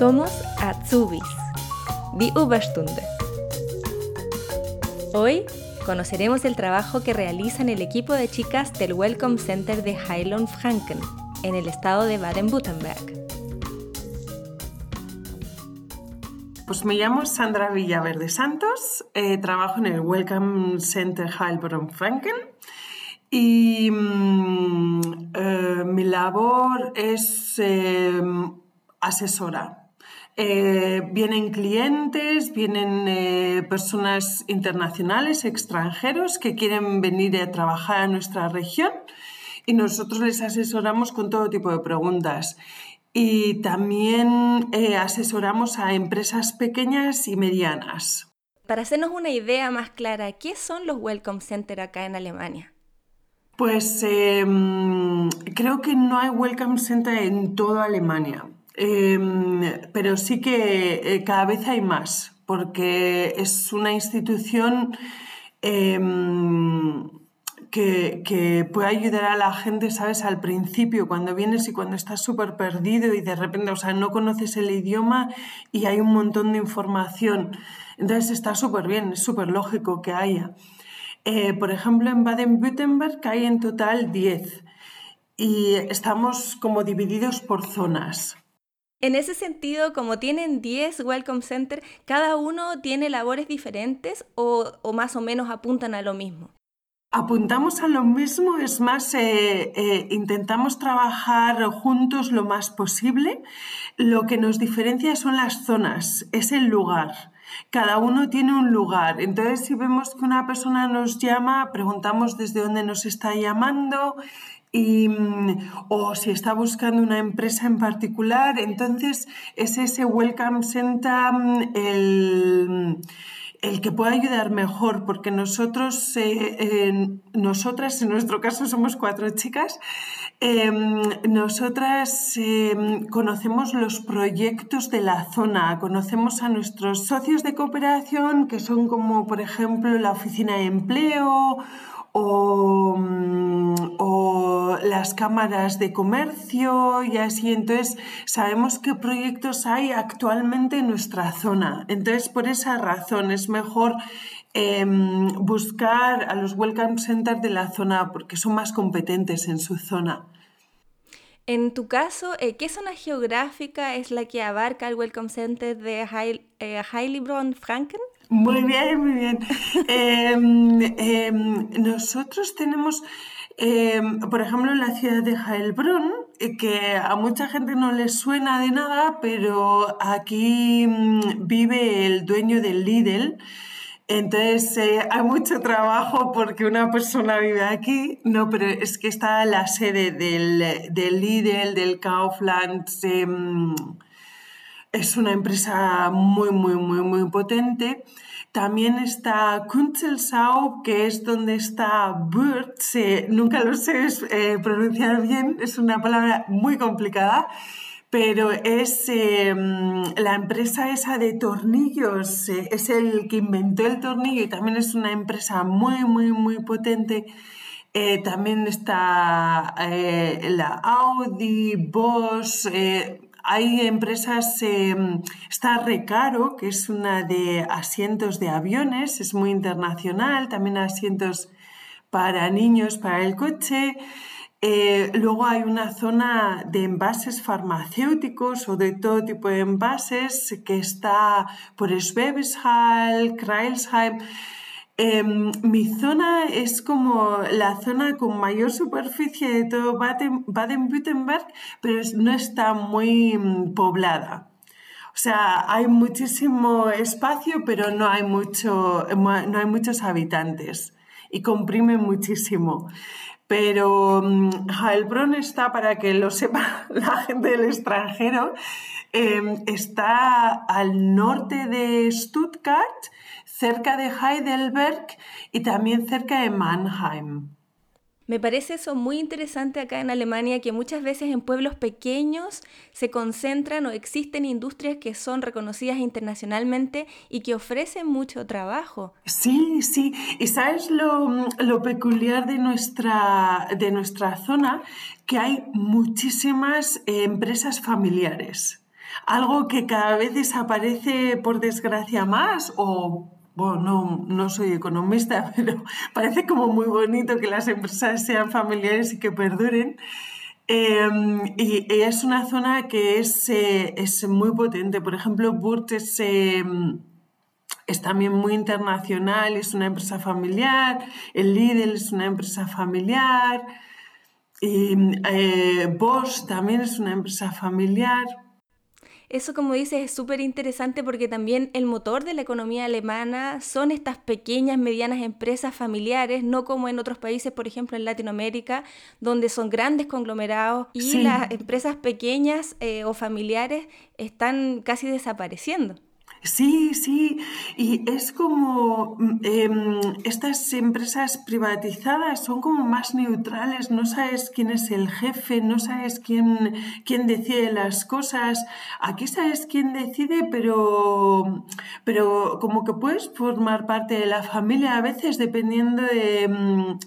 Somos Azubis, Die Überstunde. Hoy conoceremos el trabajo que realizan el equipo de chicas del Welcome Center de Heilon Franken, en el estado de Baden-Württemberg. Pues me llamo Sandra Villaverde Santos, eh, trabajo en el Welcome Center Heilbronn Franken y mm, eh, mi labor es eh, asesora. Vienen clientes, vienen personas internacionales, extranjeros que quieren venir a trabajar a nuestra región y nosotros les asesoramos con todo tipo de preguntas. Y también eh, asesoramos a empresas pequeñas y medianas. Para hacernos una idea más clara, ¿qué son los Welcome Center acá en Alemania? Pues em, creo que no hay Welcome Center en toda Alemania, em, pero sí que eh, cada vez hay más, porque es una institución em, que, puede ayudar a la gente, ¿sabes? Al principio, cuando vienes y cuando estás súper perdido y de repente, o sea, no conoces el idioma y hay un montón de información. Entonces está súper bien, es súper lógico que haya. Eh, por ejemplo, en Baden-Württemberg hay en total 10 y estamos como divididos por zonas. En ese sentido, como tienen 10 Welcome Center, ¿cada uno tiene labores diferentes o, más o menos apuntan a lo mismo? Apuntamos a lo mismo, es más, eh, eh, intentamos trabajar juntos lo más posible. Lo que nos diferencia son las zonas, es el lugar. Cada uno tiene un lugar. Entonces, si vemos que una persona nos llama, preguntamos desde dónde nos está llamando y, mm, o si está buscando una empresa en particular. Entonces, es ese Welcome Center mm, el el que pueda ayudar mejor, porque nosotros, eh, nosotras, en nuestro caso somos cuatro chicas, em, nosotras em, conocemos los proyectos de la zona, conocemos a nuestros socios de cooperación, que son como, por ejemplo, la oficina de empleo Mm, o, las cámaras de comercio y así. Entonces, sabemos qué proyectos hay actualmente en nuestra zona. Entonces, por esa razón es mejor em, buscar a los Welcome Centers de la zona porque son más competentes en su zona. En tu caso, eh, ¿qué zona geográfica es la que abarca el Welcome Center de Heil, eh, Heilbronn-Franken? Muy bien, muy bien. Em, em, nosotros tenemos, em, por ejemplo, la ciudad de Heilbronn, eh, que a mucha gente no le suena de nada, pero aquí mm, vive el dueño del Lidl. Entonces eh, hay mucho trabajo porque una persona vive aquí, no, pero es que está la sede del, del Lidl, del Kaufland. Es una empresa muy, muy, muy, muy potente. También está Kunzelsau, que es donde está Bird. nunca lo sé eh, pronunciar bien, es una palabra muy complicada, pero es em, la empresa esa de tornillos, eh, es el que inventó el tornillo y también es una empresa muy, muy, muy potente. Eh, también está la Audi, Bosch hay empresas, em, está Recaro, que es una de asientos de aviones, es muy internacional, también asientos para niños, para el coche. Eh, luego hay una zona de envases farmacéuticos o de todo tipo de envases que está por Schwäbisch Kreilsheim. Em, mi zona es como la zona con mayor superficie de todo Baden-Württemberg, pero no está muy mm, poblada. O sea, hay muchísimo espacio, pero no hay, mucho, no hay muchos habitantes y comprime muchísimo. Pero um, Heilbronn está, para que lo sepa la gente del extranjero, em, está al norte de Stuttgart cerca de Heidelberg y también cerca de Mannheim. Me parece eso muy interesante acá en Alemania, que muchas veces en pueblos pequeños se concentran o existen industrias que son reconocidas internacionalmente y que ofrecen mucho trabajo. Sí, sí. Y sabes lo, peculiar de nuestra, de nuestra zona, que hay muchísimas empresas familiares. algo que cada vez desaparece por desgracia más o bueno, no, no soy economista, pero parece como muy bonito que las empresas sean familiares y que perduren. Em, y, es una zona que es, eh, es muy potente. Por ejemplo, Burt es, em, es, también muy internacional, es una empresa familiar, el Lidl es una empresa familiar, y, eh, Bosch también es una empresa familiar. Eso, como dices, es súper interesante porque también el motor de la economía alemana son estas pequeñas, medianas empresas familiares, no como en otros países, por ejemplo en Latinoamérica, donde son grandes conglomerados y las empresas pequeñas eh, o familiares están casi desapareciendo. Sí, sí, y es como mm, em, estas empresas privatizadas son como más neutrales, no sabes quién es el jefe, no sabes quién, quién decide las cosas. Aquí sabes quién decide, pero, pero como que puedes formar parte de la familia a veces dependiendo de, mm,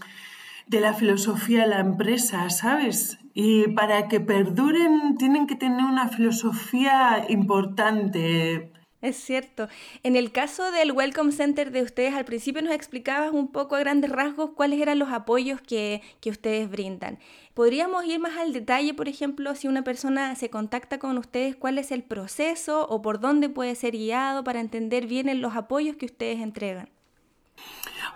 de la filosofía de la empresa, ¿sabes? Y para que perduren tienen que tener una filosofía importante es cierto. En el caso del Welcome Center de ustedes, al principio nos explicabas un poco a grandes rasgos cuáles eran los apoyos que, ustedes brindan. ¿Podríamos ir más al detalle, por ejemplo, si una persona se contacta con ustedes, cuál es el proceso o por dónde puede ser guiado para entender bien los apoyos que ustedes entregan?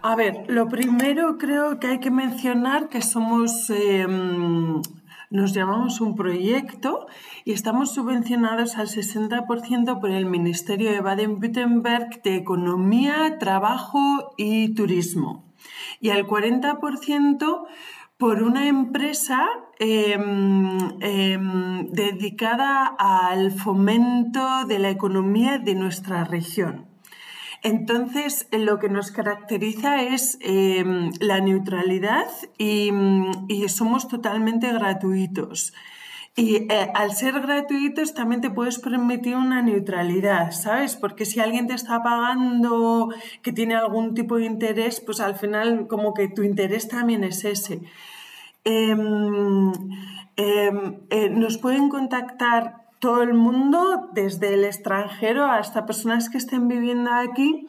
A ver, lo primero creo que hay que mencionar que somos em, nos llamamos un proyecto y estamos subvencionados al 60% por el Ministerio de Baden-Württemberg de Economía, Trabajo y Turismo y al 40% por una empresa em, em, dedicada al fomento de la economía de nuestra región. Entonces, lo que nos caracteriza es em, la neutralidad y, somos totalmente gratuitos. Y eh, al ser gratuitos también te puedes permitir una neutralidad, ¿sabes? Porque si alguien te está pagando que tiene algún tipo de interés, pues al final como que tu interés también es ese. Em, em, eh, nos pueden contactar todo el mundo, desde el extranjero hasta personas que estén viviendo aquí.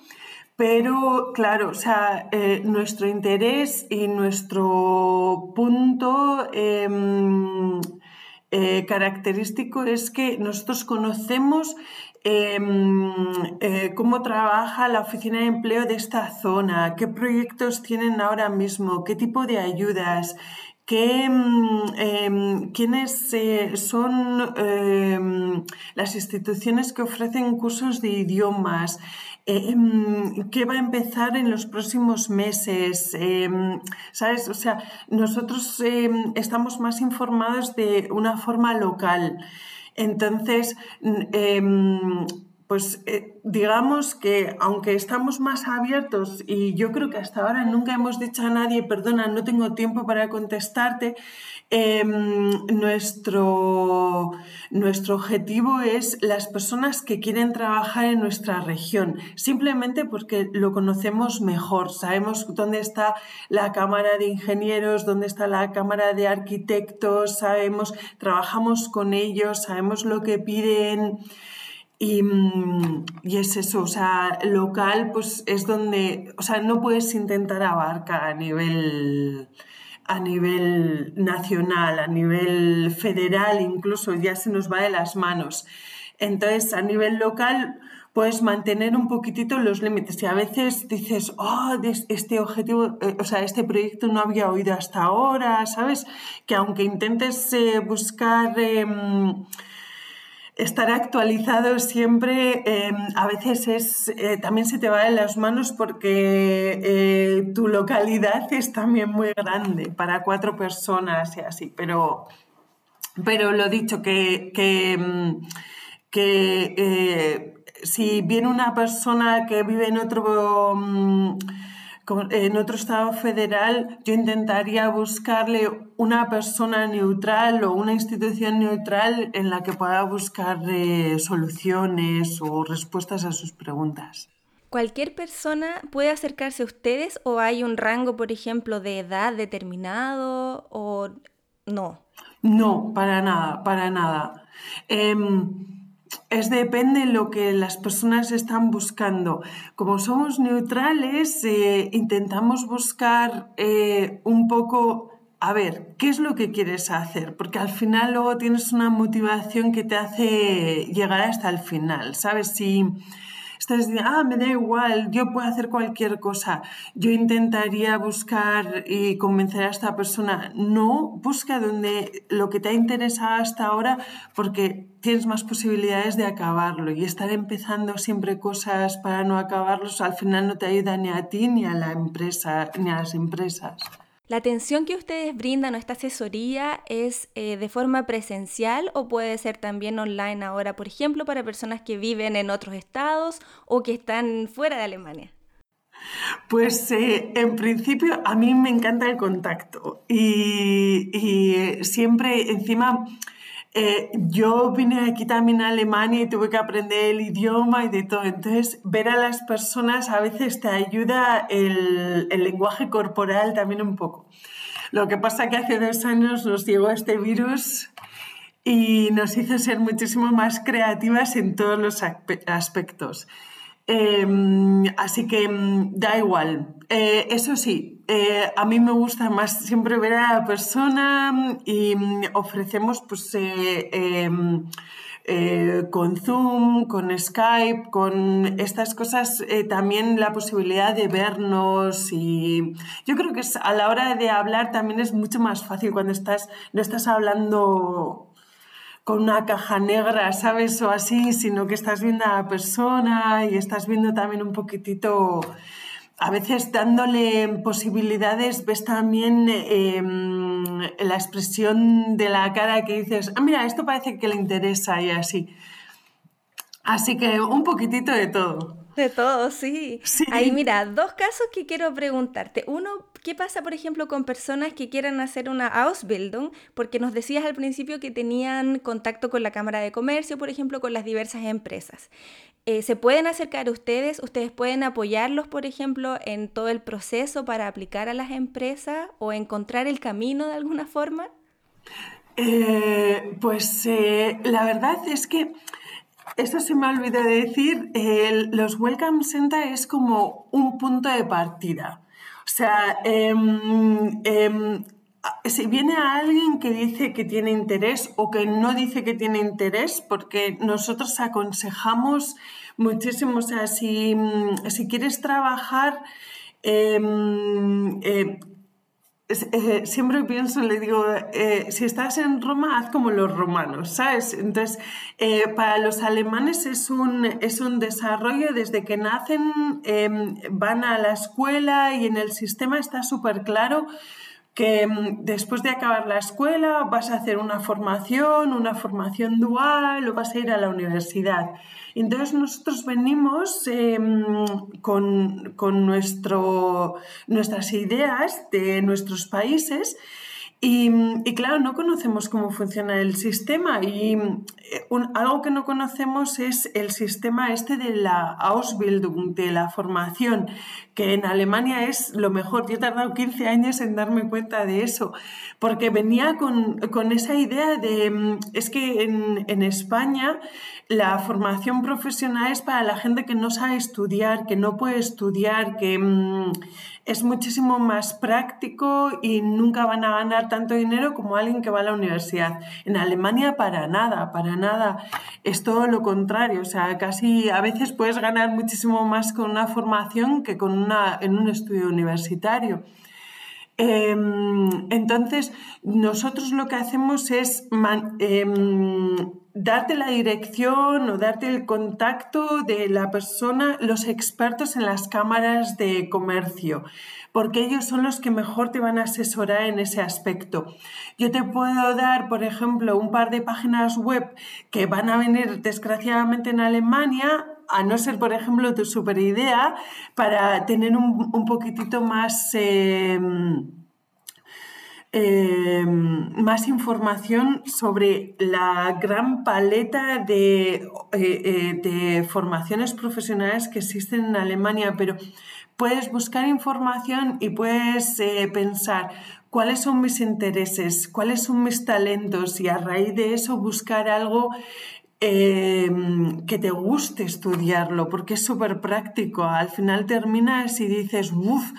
Pero claro, o sea, eh, nuestro interés y nuestro punto em, eh, característico es que nosotros conocemos em, eh, cómo trabaja la oficina de empleo de esta zona, qué proyectos tienen ahora mismo, qué tipo de ayudas, Mm, em, quiénes eh, son em, las instituciones que ofrecen cursos de idiomas, em, qué va a empezar en los próximos meses, ¿sabes? O sea, nosotros estamos más informados de una forma local. Entonces, pues eh, digamos que aunque estamos más abiertos y yo creo que hasta ahora nunca hemos dicho a nadie, perdona, no tengo tiempo para contestarte, em, nuestro, nuestro objetivo es las personas que quieren trabajar en nuestra región, simplemente porque lo conocemos mejor, sabemos dónde está la Cámara de Ingenieros, dónde está la Cámara de Arquitectos, sabemos, trabajamos con ellos, sabemos lo que piden. Mm, y, es eso, o sea, local pues es donde, o sea, no puedes intentar abarcar a nivel, a nivel nacional, a nivel federal, incluso ya se nos va de las manos. Entonces, a nivel local puedes mantener un poquitito los límites y a veces dices, oh, este objetivo, eh, o sea, este proyecto no había oído hasta ahora, ¿sabes? Que aunque intentes eh, buscar... Em, estar actualizado siempre em, a veces es eh, también se te va de las manos porque eh, tu localidad es también muy grande para cuatro personas y así pero pero lo dicho que que, em, eh, si viene una persona que vive en otro mm, en otro estado federal, yo intentaría buscarle una persona neutral o una institución neutral en la que pueda buscar eh, soluciones o respuestas a sus preguntas. ¿Cualquier persona puede acercarse a ustedes o hay un rango, por ejemplo, de edad determinado o no? No, para nada, para nada. Em, es depende de lo que las personas están buscando. Como somos neutrales, eh, intentamos buscar eh, un poco, a ver, ¿qué es lo que quieres hacer? Porque al final luego tienes una motivación que te hace llegar hasta el final, ¿sabes? Si estás diciendo, ah, me da igual, yo puedo hacer cualquier cosa, yo intentaría buscar y convencer a esta persona. No, busca donde lo que te ha interesado hasta ahora porque tienes más posibilidades de acabarlo y estar empezando siempre cosas para no acabarlos al final no te ayuda ni a ti ni a la empresa ni a las empresas. ¿La atención que ustedes brindan o esta asesoría es eh, de forma presencial o puede ser también online ahora, por ejemplo, para personas que viven en otros estados o que están fuera de Alemania? Pues eh, en principio a mí me encanta el contacto y, eh, siempre encima eh, yo vine aquí también a Alemania y tuve que aprender el idioma y de todo. Entonces, ver a las personas a veces te ayuda el, el lenguaje corporal también un poco. Lo que pasa que hace dos años nos llegó este virus y nos hizo ser muchísimo más creativas en todos los aspectos. Em, así que mm, da igual. Eh, eso sí, eh, a mí me gusta más siempre ver a la persona y mm, ofrecemos pues eh, em, con Zoom, con Skype, con estas cosas también la posibilidad de vernos y yo creo que a la hora de hablar también es mucho más fácil cuando estás, no estás hablando con una caja negra, ¿sabes? O así, sino que estás viendo a la persona y estás viendo también un poquitito, a veces dándole posibilidades, ves también em, la expresión de la cara que dices, ah, mira, esto parece que le interesa y así. Así que un poquitito de todo. De todo, sí. sí. Ahí mira, dos casos que quiero preguntarte. Uno, ¿qué pasa, por ejemplo, con personas que quieran hacer una Ausbildung? Porque nos decías al principio que tenían contacto con la Cámara de Comercio, por ejemplo, con las diversas empresas. Eh, ¿Se pueden acercar a ustedes? ¿Ustedes pueden apoyarlos, por ejemplo, en todo el proceso para aplicar a las empresas o encontrar el camino de alguna forma? Eh, pues eh, la verdad es que esto se me ha olvidado de decir, los Welcome Center es como un punto de partida. O sea, em, em, si viene alguien que dice que tiene interés o que no dice que tiene interés, porque nosotros aconsejamos muchísimo, o sea, si, si quieres trabajar, em, eh, eh, siempre pienso, le digo, eh, si estás en Roma, haz como los romanos, ¿sabes? Entonces, eh, para los alemanes es un, es un desarrollo desde que nacen, em, van a la escuela y en el sistema está súper claro que em, después de acabar la escuela vas a hacer una formación, una formación dual o vas a ir a la universidad. Entonces nosotros venimos em, con, con nuestro, nuestras ideas de nuestros países y, claro, no conocemos cómo funciona el sistema y eh, algo que no conocemos es el sistema este de la Ausbildung, de la formación, que en Alemania es lo mejor. Yo he tardado 15 años en darme cuenta de eso, porque venía con, con esa idea de, es que en, en, España la formación profesional es para la gente que no sabe estudiar, que no puede estudiar, que mm, es muchísimo más práctico y nunca van a ganar tanto dinero como alguien que va a la universidad. En Alemania para nada, para nada. Es todo lo contrario. O sea, casi a veces puedes ganar muchísimo más con una formación que con una, en un estudio universitario. Em, entonces, nosotros lo que hacemos es em, darte la dirección o darte el contacto de la persona, los expertos en las cámaras de comercio, porque ellos son los que mejor te van a asesorar en ese aspecto. Yo te puedo dar, por ejemplo, un par de páginas web que van a venir desgraciadamente en Alemania a no ser, por ejemplo, tu super idea, para tener un, un poquitito más... Em, em, más información sobre la gran paleta de, eh, eh, de, formaciones profesionales que existen en Alemania, pero puedes buscar información y puedes eh, pensar cuáles son mis intereses, cuáles son mis talentos y a raíz de eso buscar algo em, que te guste estudiarlo, porque es súper práctico. Al final terminas y dices, uff,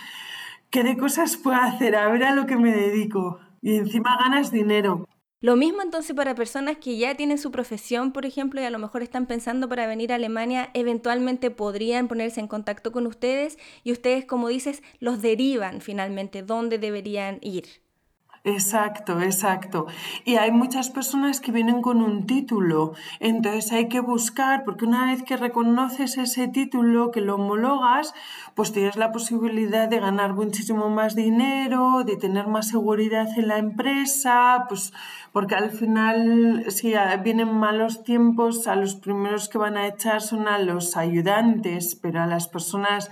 ¿qué de cosas puedo hacer? A ver a lo que me dedico. Y encima ganas dinero. Lo mismo entonces para personas que ya tienen su profesión, por ejemplo, y a lo mejor están pensando para venir a Alemania, eventualmente podrían ponerse en contacto con ustedes y ustedes, como dices, los derivan finalmente dónde deberían ir. Exacto, exacto. Y hay muchas personas que vienen con un título, entonces hay que buscar, porque una vez que reconoces ese título, que lo homologas, pues tienes la posibilidad de ganar muchísimo más dinero, de tener más seguridad en la empresa, pues porque al final, si vienen malos tiempos, a los primeros que van a echar son a los ayudantes, pero a las personas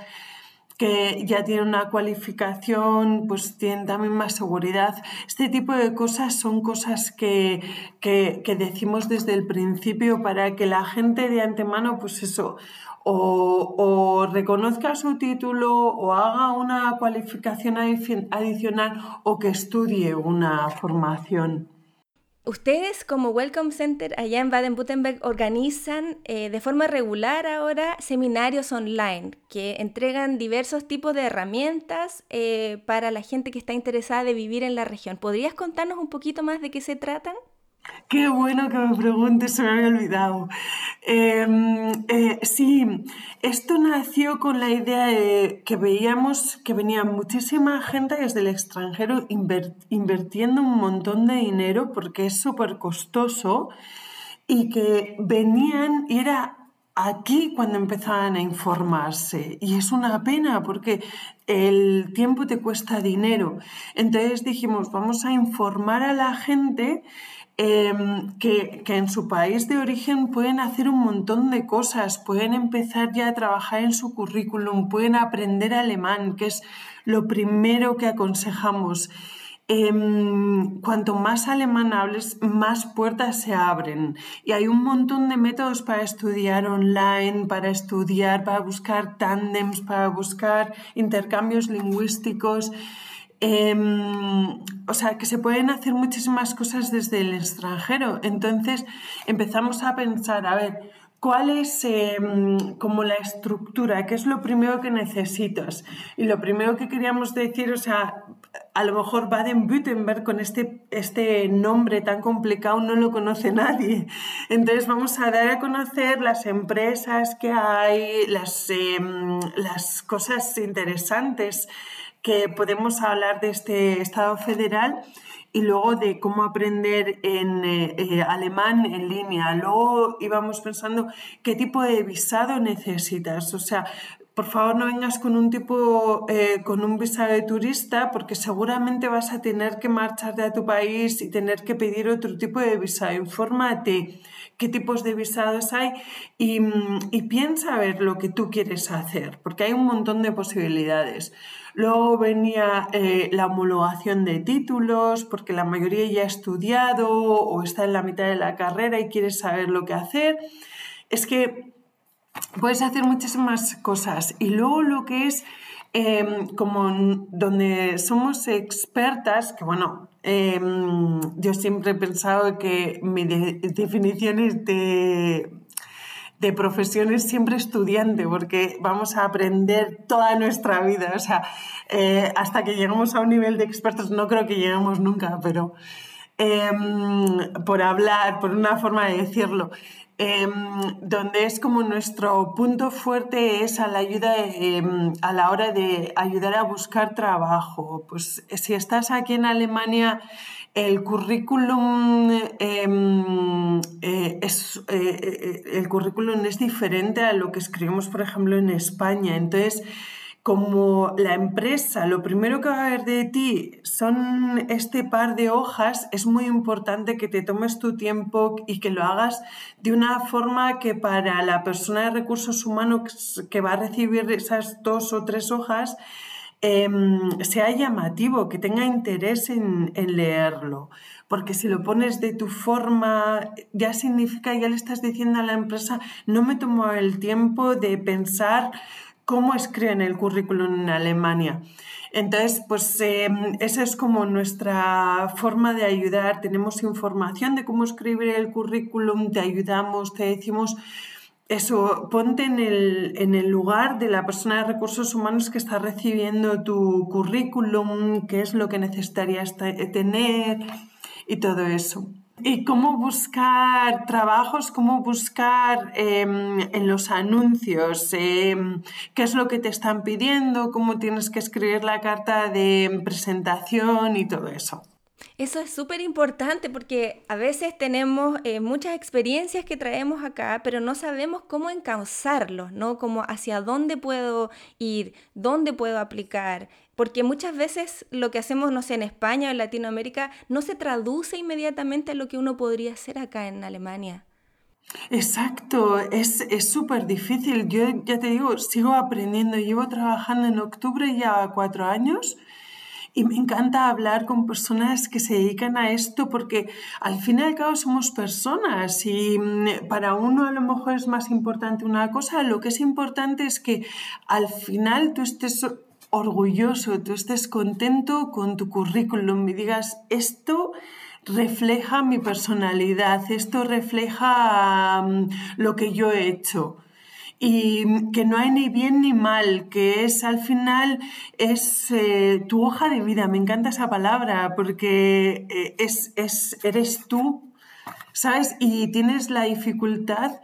que ya tienen una cualificación, pues tienen también más seguridad. Este tipo de cosas son cosas que, que, decimos desde el principio para que la gente de antemano, pues eso, o, o, reconozca su título o haga una cualificación adicional o que estudie una formación. Ustedes como Welcome Center allá en Baden-Württemberg organizan eh, de forma regular ahora seminarios online que entregan diversos tipos de herramientas eh, para la gente que está interesada de vivir en la región. ¿Podrías contarnos un poquito más de qué se tratan? Qué bueno que me preguntes, se me había olvidado. Em, eh, sí, esto nació con la idea de que veíamos que venía muchísima gente desde el extranjero invirtiendo un montón de dinero porque es súper costoso y que venían y era aquí cuando empezaban a informarse. Y es una pena porque el tiempo te cuesta dinero. Entonces dijimos, vamos a informar a la gente Em, que, en su país de origen pueden hacer un montón de cosas, pueden empezar ya a trabajar en su currículum, pueden aprender alemán, que es lo primero que aconsejamos. Em, cuanto más alemán hables, más puertas se abren. Y hay un montón de métodos para estudiar online, para estudiar, para buscar tándems, para buscar intercambios lingüísticos. Em, o sea, que se pueden hacer muchísimas cosas desde el extranjero. Entonces empezamos a pensar, a ver, ¿cuál es em, como la estructura? ¿Qué es lo primero que necesitas? Y lo primero que queríamos decir, o sea, a lo mejor Baden-Württemberg con este, este nombre tan complicado no lo conoce nadie. Entonces vamos a dar a conocer las empresas que hay, las, em, las cosas interesantes que podemos hablar de este Estado federal y luego de cómo aprender en eh, eh, alemán en línea. Luego íbamos pensando qué tipo de visado necesitas. O sea, por favor no vengas con un tipo, eh, con un visado de turista, porque seguramente vas a tener que marcharte a tu país y tener que pedir otro tipo de visado. Infórmate qué tipos de visados hay y, y piensa a ver lo que tú quieres hacer, porque hay un montón de posibilidades. Luego venía eh, la homologación de títulos, porque la mayoría ya ha estudiado o está en la mitad de la carrera y quiere saber lo que hacer. Es que puedes hacer muchísimas cosas. Y luego lo que es em, como donde somos expertas, que bueno, em, yo siempre he pensado que mi definición es de de profesiones siempre estudiante, porque vamos a aprender toda nuestra vida. O sea, eh, hasta que lleguemos a un nivel de expertos, no creo que lleguemos nunca, pero em, por hablar, por una forma de decirlo, em, donde es como nuestro punto fuerte es a la ayuda em, a la hora de ayudar a buscar trabajo. Pues si estás aquí en Alemania el currículum, em, eh, es, eh, eh, el currículum es diferente a lo que escribimos, por ejemplo, en España. Entonces, como la empresa, lo primero que va a ver de ti son este par de hojas, es muy importante que te tomes tu tiempo y que lo hagas de una forma que para la persona de recursos humanos que va a recibir esas dos o tres hojas, Em, sea llamativo, que tenga interés en, leerlo. Porque si lo pones de tu forma, ya significa, ya le estás diciendo a la empresa, no me tomo el tiempo de pensar cómo escriben el currículum en Alemania. Entonces, pues em, esa es como nuestra forma de ayudar. Tenemos información de cómo escribir el currículum, te ayudamos, te decimos eso, ponte en el, en el, lugar de la persona de recursos humanos que está recibiendo tu currículum, qué es lo que necesitarías tener y todo eso. Y cómo buscar trabajos, cómo buscar em, en los anuncios, em, qué es lo que te están pidiendo, cómo tienes que escribir la carta de presentación y todo eso. Eso es súper importante porque a veces tenemos eh, muchas experiencias que traemos acá, pero no sabemos cómo encauzarlos, ¿no? Como hacia dónde puedo ir, dónde puedo aplicar. Porque muchas veces lo que hacemos, no sé, en España o en Latinoamérica, no se traduce inmediatamente a lo que uno podría hacer acá en Alemania. Exacto, es súper difícil. Yo ya te digo, sigo aprendiendo. Llevo trabajando en octubre ya cuatro años y me encanta hablar con personas que se dedican a esto porque al fin y al cabo somos personas y mm, para uno a lo mejor es más importante una cosa, lo que es importante es que al final tú estés orgulloso, tú estés contento con tu currículum y digas esto refleja mi personalidad, esto refleja mm, lo que yo he hecho y que no hay ni bien ni mal, que es al final es eh, tu hoja de vida. Me encanta esa palabra porque eh, es, es, eres tú, ¿sabes? Y tienes la dificultad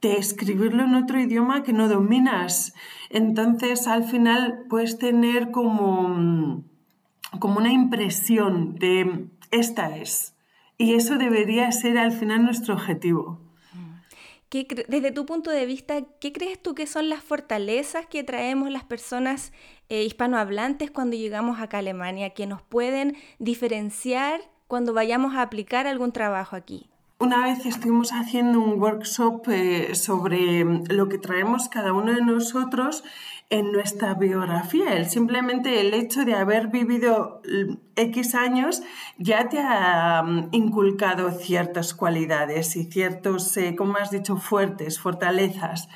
de escribirlo en otro idioma que no dominas. Entonces al final puedes tener como, como una impresión de esta es. Y eso debería ser al final nuestro objetivo desde tu punto de vista, ¿qué crees tú que son las fortalezas que traemos las personas eh, hispanohablantes cuando llegamos acá a Alemania, que nos pueden diferenciar cuando vayamos a aplicar algún trabajo aquí? Una vez estuvimos haciendo un workshop eh, sobre lo que traemos cada uno de nosotros en nuestra biografía. El, simplemente el hecho de haber vivido X años ya te ha mm, inculcado ciertas cualidades y ciertos, eh, como has dicho, fuertes, fortalezas.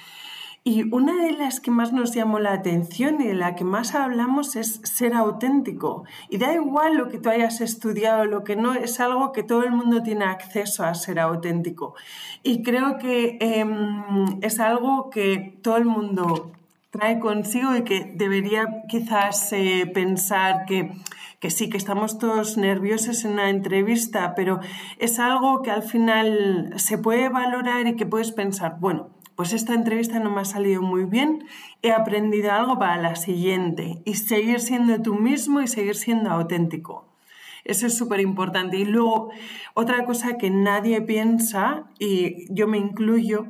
Y una de las que más nos llamó la atención y de la que más hablamos es ser auténtico. Y da igual lo que tú hayas estudiado, lo que no, es algo que todo el mundo tiene acceso a ser auténtico. Y creo que em, es algo que todo el mundo trae consigo y que debería quizás eh, pensar que, que, sí, que estamos todos nerviosos en una entrevista, pero es algo que al final se puede valorar y que puedes pensar, bueno, pues esta entrevista no me ha salido muy bien, he aprendido algo para la siguiente y seguir siendo tú mismo y seguir siendo auténtico. Eso es súper importante. Y luego, otra cosa que nadie piensa, y yo me incluyo,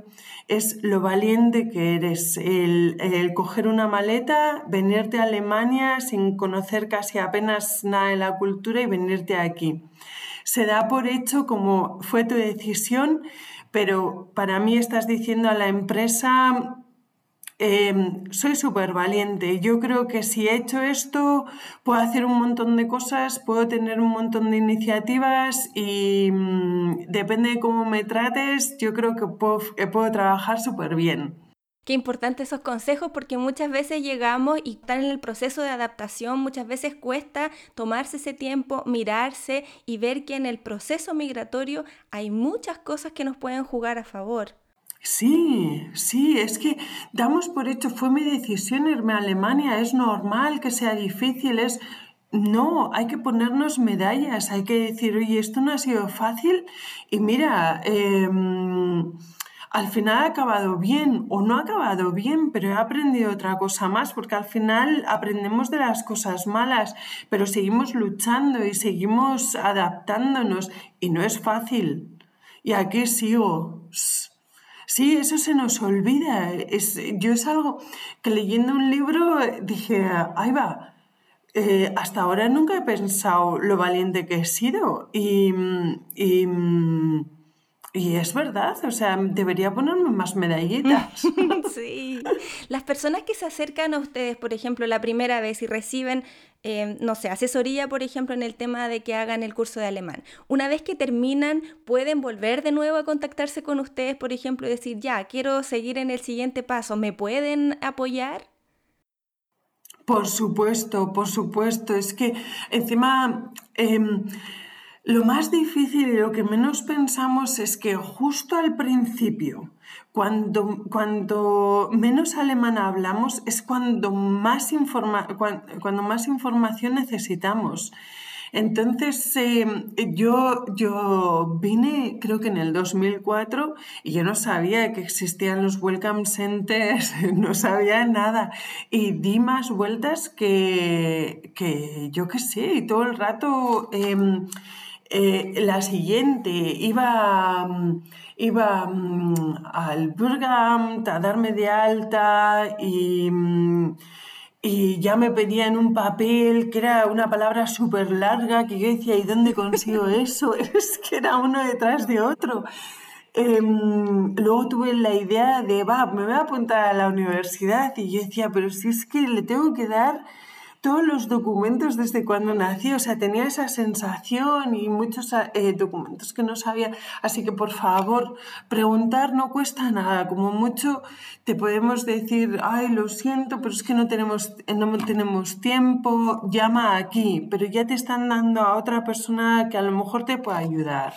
es lo valiente que eres. El, coger una maleta, venirte a Alemania sin conocer casi apenas nada de la cultura y venirte aquí. Se da por hecho como fue tu decisión, pero para mí estás diciendo a la empresa Em, soy súper valiente. Yo creo que si he hecho esto, puedo hacer un montón de cosas, puedo tener un montón de iniciativas y mm, depende de cómo me trates, yo creo que puedo, puedo trabajar súper bien. Qué importante esos consejos porque muchas veces llegamos y están en el proceso de adaptación, muchas veces cuesta tomarse ese tiempo, mirarse y ver que en el proceso migratorio hay muchas cosas que nos pueden jugar a favor. Sí, sí, es que damos por hecho, fue mi decisión irme a Alemania, es normal que sea difícil, es... No, hay que ponernos medallas, hay que decir, oye, esto no ha sido fácil y mira, em, al final ha acabado bien o no ha acabado bien, pero he aprendido otra cosa más, porque al final aprendemos de las cosas malas, pero seguimos luchando y seguimos adaptándonos y no es fácil. Y aquí sigo. Sí, eso se nos olvida. Es, yo es algo que leyendo un libro dije, ahí va, eh, hasta ahora nunca he pensado lo valiente que he sido. Y, y, y, es verdad, o sea, debería ponerme más medallitas. sí. Las personas que se acercan a ustedes, por ejemplo, la primera vez y reciben Em, no sé, asesoría, por ejemplo, en el tema de que hagan el curso de alemán. Una vez que terminan, pueden volver de nuevo a contactarse con ustedes, por ejemplo, y decir, ya, quiero seguir en el siguiente paso, ¿me pueden apoyar? Por supuesto, por supuesto. Es que encima em, lo más difícil y lo que menos pensamos es que justo al principio, cuando, cuando menos alemán hablamos, es cuando más, cuando más información necesitamos. Entonces, em, yo, yo vine, creo que en el 2004, y yo no sabía que existían los welcome centers, no sabía nada. Y di más vueltas que, que yo qué sé, y todo el rato, em, eh, la siguiente, iba iba mm, al Burgamt a darme de alta y, mm, y ya me pedían un papel que era una palabra súper larga que yo decía, ¿y dónde consigo eso? es que era uno detrás de otro. Em, luego tuve la idea de, va, me voy a apuntar a la universidad y yo decía, pero si es que le tengo que dar todos los documentos desde cuando nací, o sea, tenía esa sensación y muchos eh, documentos que no sabía. Así que por favor, preguntar no cuesta nada. Como mucho te podemos decir, ay, lo siento, pero es que no tenemos, no tenemos tiempo, llama aquí, pero ya te están dando a otra persona que a lo mejor te puede ayudar.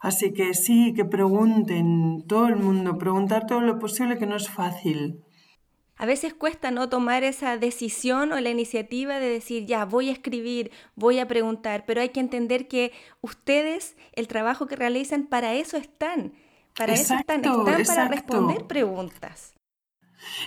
Así que sí, que pregunten, todo el mundo, preguntar todo lo posible que no es fácil a veces cuesta no tomar esa decisión o la iniciativa de decir, ya, voy a escribir, voy a preguntar, pero hay que entender que ustedes, el trabajo que realizan, para eso están, para eso están, están para responder preguntas.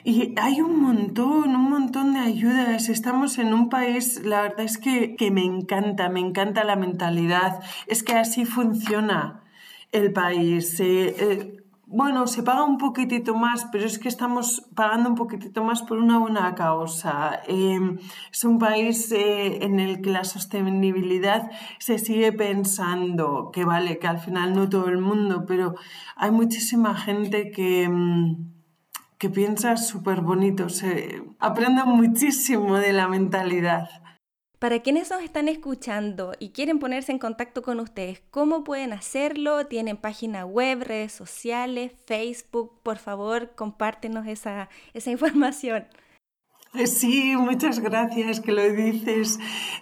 Y hay un montón, un montón de ayudas. Estamos en un país, la verdad es que, que me encanta, me encanta la mentalidad. Es que así funciona el país. Eh, eh, bueno, se paga un poquitito más, pero es que estamos pagando un poquitito más por una buena causa. Em, es un país eh, en el que la sostenibilidad se sigue pensando, que vale, que al final no todo el mundo, pero hay muchísima gente que, em, que piensa súper bonito, se aprende muchísimo de la mentalidad. Para quienes nos están escuchando y quieren ponerse en contacto con ustedes, ¿cómo pueden hacerlo? ¿Tienen página web, redes sociales, Facebook? Por favor, compártenos esa, esa información. Eh, sí, muchas gracias que lo dices.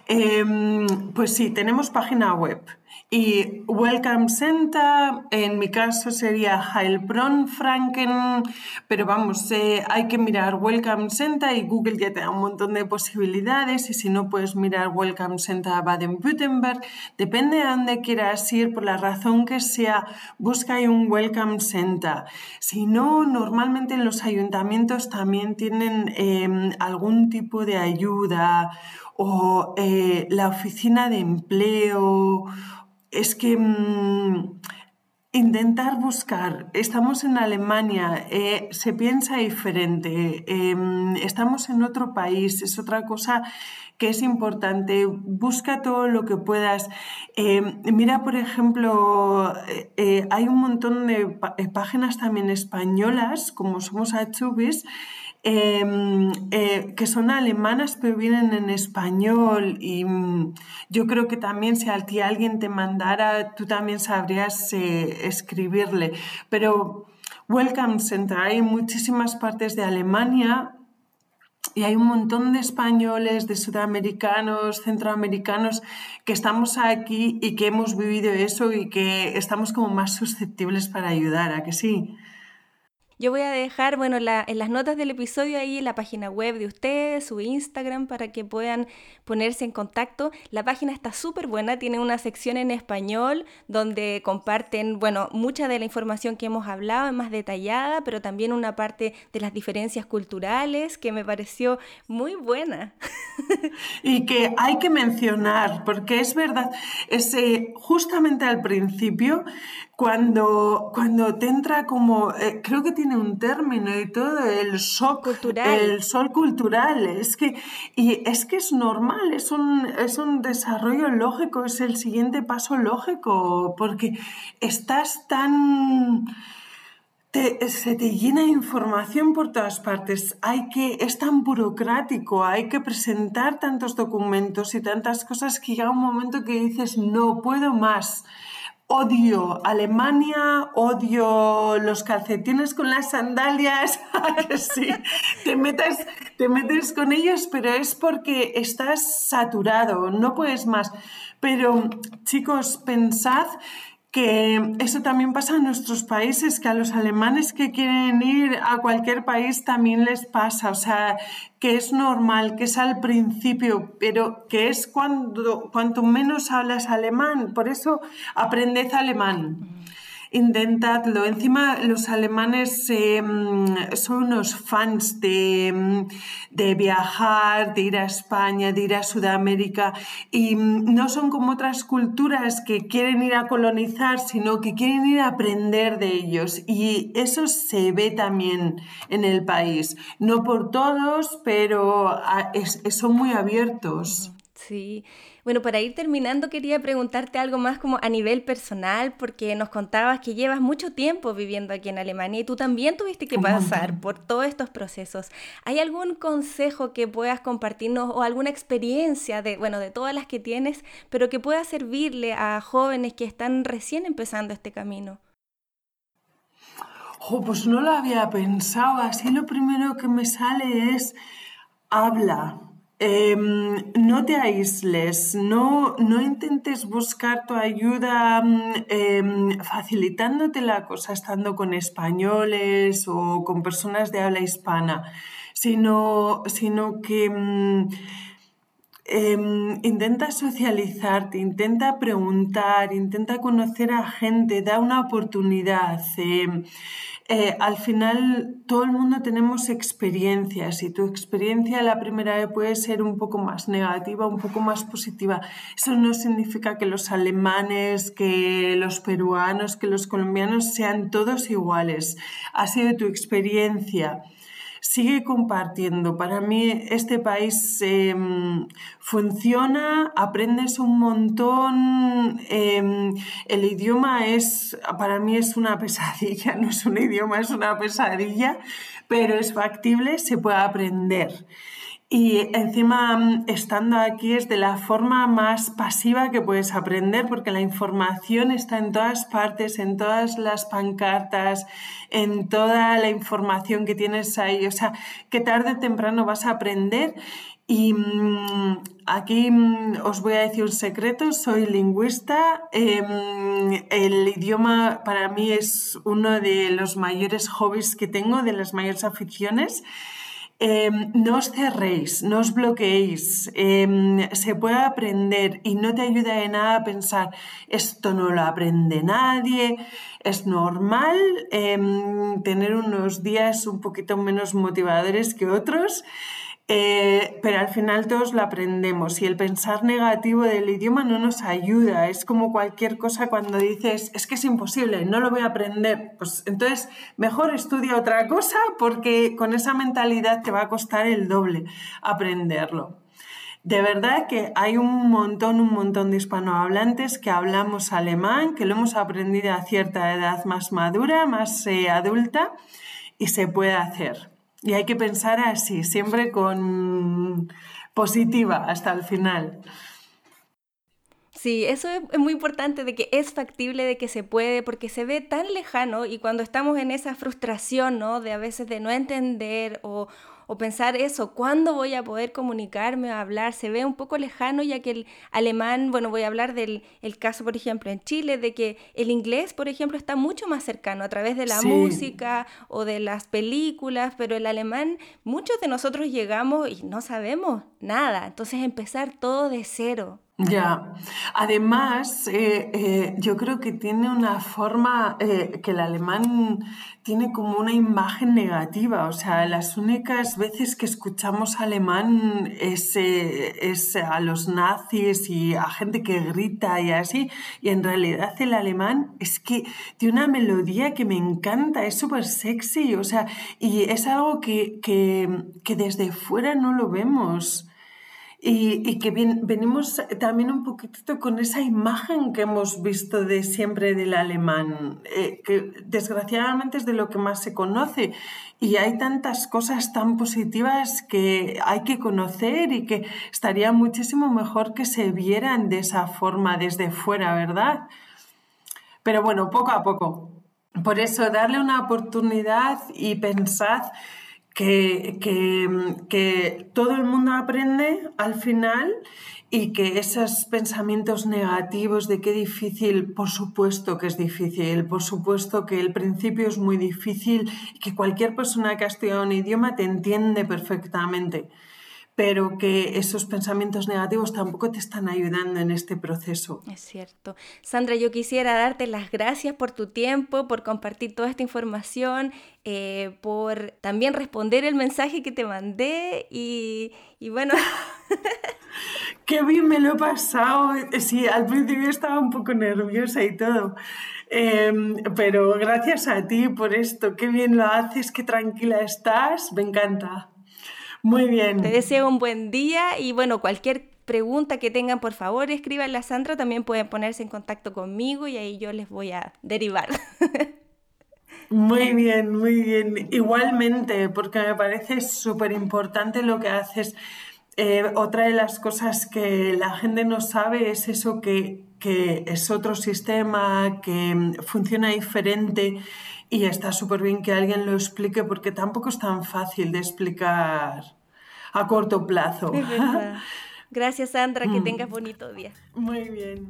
Em, pues sí, tenemos página web y Welcome Center, en mi caso sería Heilbronn Franken, pero vamos, eh, hay que mirar Welcome Center y Google ya te da un montón de posibilidades y si no puedes mirar Welcome Center Baden-Württemberg, depende de dónde quieras ir, por la razón que sea, busca un Welcome Center. Si no, normalmente en los ayuntamientos también tienen em, algún tipo de ayuda o eh, la oficina de empleo es que mm, intentar buscar, estamos en Alemania, eh, se piensa diferente, em, estamos en otro país, es otra cosa que es importante, busca todo lo que puedas. Em, mira, por ejemplo, eh, eh, hay un montón de páginas también españolas, como somos Achubis, Em, eh, que son alemanas pero vienen en español y mm, yo creo que también si a ti alguien te mandara, tú también sabrías eh, escribirle. Pero Welcome Center, hay muchísimas partes de Alemania y hay un montón de españoles, de sudamericanos, centroamericanos que estamos aquí y que hemos vivido eso y que estamos como más susceptibles para ayudar, ¿a que sí? Yo voy a dejar, bueno, en las notas del episodio ahí la página web de ustedes, su Instagram, para que puedan ponerse en contacto. La página está súper buena, tiene una sección en español donde comparten, bueno, mucha de la información que hemos hablado, es más detallada, pero también una parte de las diferencias culturales que me pareció muy buena. y que hay que mencionar, porque es verdad, es, justamente al principio cuando, cuando te entra como, eh, creo que tiene un término y todo, el shock cultural. El sol cultural. Es que, y es que es normal, es un, es un desarrollo lógico, es el siguiente paso lógico, porque estás tan... se te llena información por todas partes. Hay que, es tan burocrático, hay que presentar tantos documentos y tantas cosas que llega un momento que dices, no puedo más odio Alemania, odio los calcetines con las sandalias, sí, te metes, te metes con ellos, pero es porque estás saturado, no puedes más. Pero chicos, pensad que eso también pasa en nuestros países, que a los alemanes que quieren ir a cualquier país también les pasa, o sea, que es normal, que es al principio, pero que es cuando cuanto menos hablas alemán, por eso aprended alemán intentadlo. Encima los alemanes em, son unos fans de, de, viajar, de ir a España, de ir a Sudamérica y no son como otras culturas que quieren ir a colonizar, sino que quieren ir a aprender de ellos y eso se ve también en el país. No por todos, pero ah, son muy abiertos. Sí. Bueno, para ir terminando quería preguntarte algo más como a nivel personal, porque nos contabas que llevas mucho tiempo viviendo aquí en Alemania y tú también tuviste que pasar por todos estos procesos. ¿Hay algún consejo que puedas compartirnos o alguna experiencia de, bueno, de todas las que tienes, pero que pueda servirle a jóvenes que están recién empezando este camino? pues no lo había pensado. Así lo primero que me sale es habla, Em, no te aísles, no, no, intentes buscar tu ayuda eh, facilitándote la cosa estando con españoles o con personas de habla hispana, sino, sino que mm, em, intenta socializarte, intenta preguntar, intenta conocer a gente, da una oportunidad. Eh, al final todo el mundo tenemos experiencias y tu experiencia la primera vez puede ser un poco más negativa, un poco más positiva. Eso no significa que los alemanes, que los peruanos, que los colombianos sean todos iguales. Ha sido tu experiencia sigue compartiendo. Para mí este país em, funciona, aprendes un montón, em, el idioma es, para mí es una pesadilla, no es un idioma, es una pesadilla, pero es factible, se puede aprender. Y encima, mm, estando aquí es de la forma más pasiva que puedes aprender, porque la información está en todas partes, en todas las pancartas, en toda la información que tienes ahí. O sea, que tarde o temprano vas a aprender. Y mm, aquí mm, os voy a decir un secreto, soy lingüista. Em, el idioma para mí es uno de los mayores hobbies que tengo, de las mayores aficiones. Em, no os cerréis, no os bloqueéis, em, se puede aprender y no te ayuda de nada a pensar, esto no lo aprende nadie, es normal em, tener unos días un poquito menos motivadores que otros. Eh, pero al final todos lo aprendemos y el pensar negativo del idioma no nos ayuda. Es como cualquier cosa cuando dices, es que es imposible, no lo voy a aprender. Pues entonces mejor estudia otra cosa porque con esa mentalidad te va a costar el doble aprenderlo. De verdad que hay un montón, un montón de hispanohablantes que hablamos alemán, que lo hemos aprendido a cierta edad más madura, más eh, adulta, y se puede hacer. Y hay que pensar así, siempre con positiva hasta el final. Sí, eso es, muy importante de que es factible, de que se puede, porque se ve tan lejano y cuando estamos en esa frustración, ¿no? De a veces de no entender o, o pensar eso, ¿cuándo voy a poder comunicarme o hablar? Se ve un poco lejano ya que el alemán, bueno, voy a hablar del el caso, por ejemplo, en Chile, de que el inglés, por ejemplo, está mucho más cercano a través de la música o de las películas, pero el alemán, muchos de nosotros llegamos y no sabemos nada, entonces empezar todo de cero. Ya, además, eh, eh, yo creo que tiene una forma, eh, que el alemán tiene como una imagen negativa, o sea, las únicas veces que escuchamos alemán es, es a los nazis y a gente que grita y así, y en realidad el alemán es que tiene una melodía que me encanta, es súper sexy, o sea, y es algo que, que desde fuera no lo vemos. Y, que venimos también un poquitito con esa imagen que hemos visto de siempre del alemán, eh, que desgraciadamente es de lo que más se conoce. Y hay tantas cosas tan positivas que hay que conocer y que estaría muchísimo mejor que se vieran de esa forma desde fuera, ¿verdad? Pero bueno, poco a poco. Por eso, darle una oportunidad y pensad que, que, todo el mundo aprende al final y que esos pensamientos negativos de qué difícil, por supuesto que es difícil, por supuesto que el principio es muy difícil que cualquier persona que ha estudiado un idioma te entiende perfectamente pero que esos pensamientos negativos tampoco te están ayudando en este proceso. Es cierto. Sandra, yo quisiera darte las gracias por tu tiempo, por compartir toda esta información, eh, por también responder el mensaje que te mandé y, y bueno... Qué bien me lo he pasado. Sí, al principio estaba un poco nerviosa y todo. Em, pero gracias a ti por esto. Qué bien lo haces, qué tranquila estás. Me encanta. Muy bien. Te deseo un buen día y bueno, cualquier pregunta que tengan, por favor, escríbanla a Sandra. También pueden ponerse en contacto conmigo y ahí yo les voy a derivar. Muy bien, muy bien. Igualmente, porque me parece súper importante lo que haces. Eh, otra de las cosas que la gente no sabe es eso que, que es otro sistema, que funciona diferente y está súper bien que alguien lo explique porque tampoco es tan fácil de explicar a corto plazo. Gracias Sandra, que mm. tengas bonito día. Muy bien.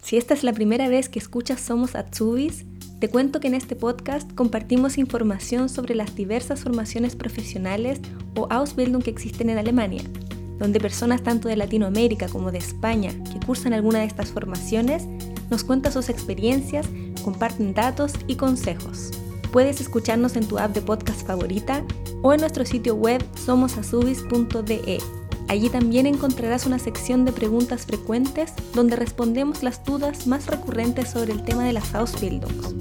Si esta es la primera vez que escuchas Somos Atsubis, te cuento que en este podcast compartimos información sobre las diversas formaciones profesionales o Ausbildung que existen en Alemania, donde personas tanto de Latinoamérica como de España que cursan alguna de estas formaciones nos cuentan sus experiencias comparten datos y consejos. Puedes escucharnos en tu app de podcast favorita o en nuestro sitio web somosasubis.de. Allí también encontrarás una sección de preguntas frecuentes donde respondemos las dudas más recurrentes sobre el tema de las Ausbildungs.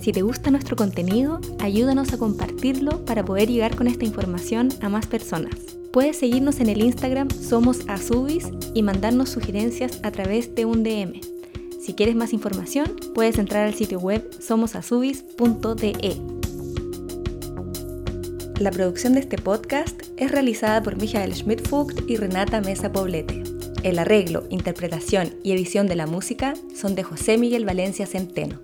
Si te gusta nuestro contenido, ayúdanos a compartirlo para poder llegar con esta información a más personas. Puedes seguirnos en el Instagram Somos y mandarnos sugerencias a través de un DM. Si quieres más información, puedes entrar al sitio web somosasubis.de. La producción de este podcast es realizada por Michael Schmidt-Fugt y Renata Mesa Poblete. El arreglo, interpretación y edición de la música son de José Miguel Valencia Centeno.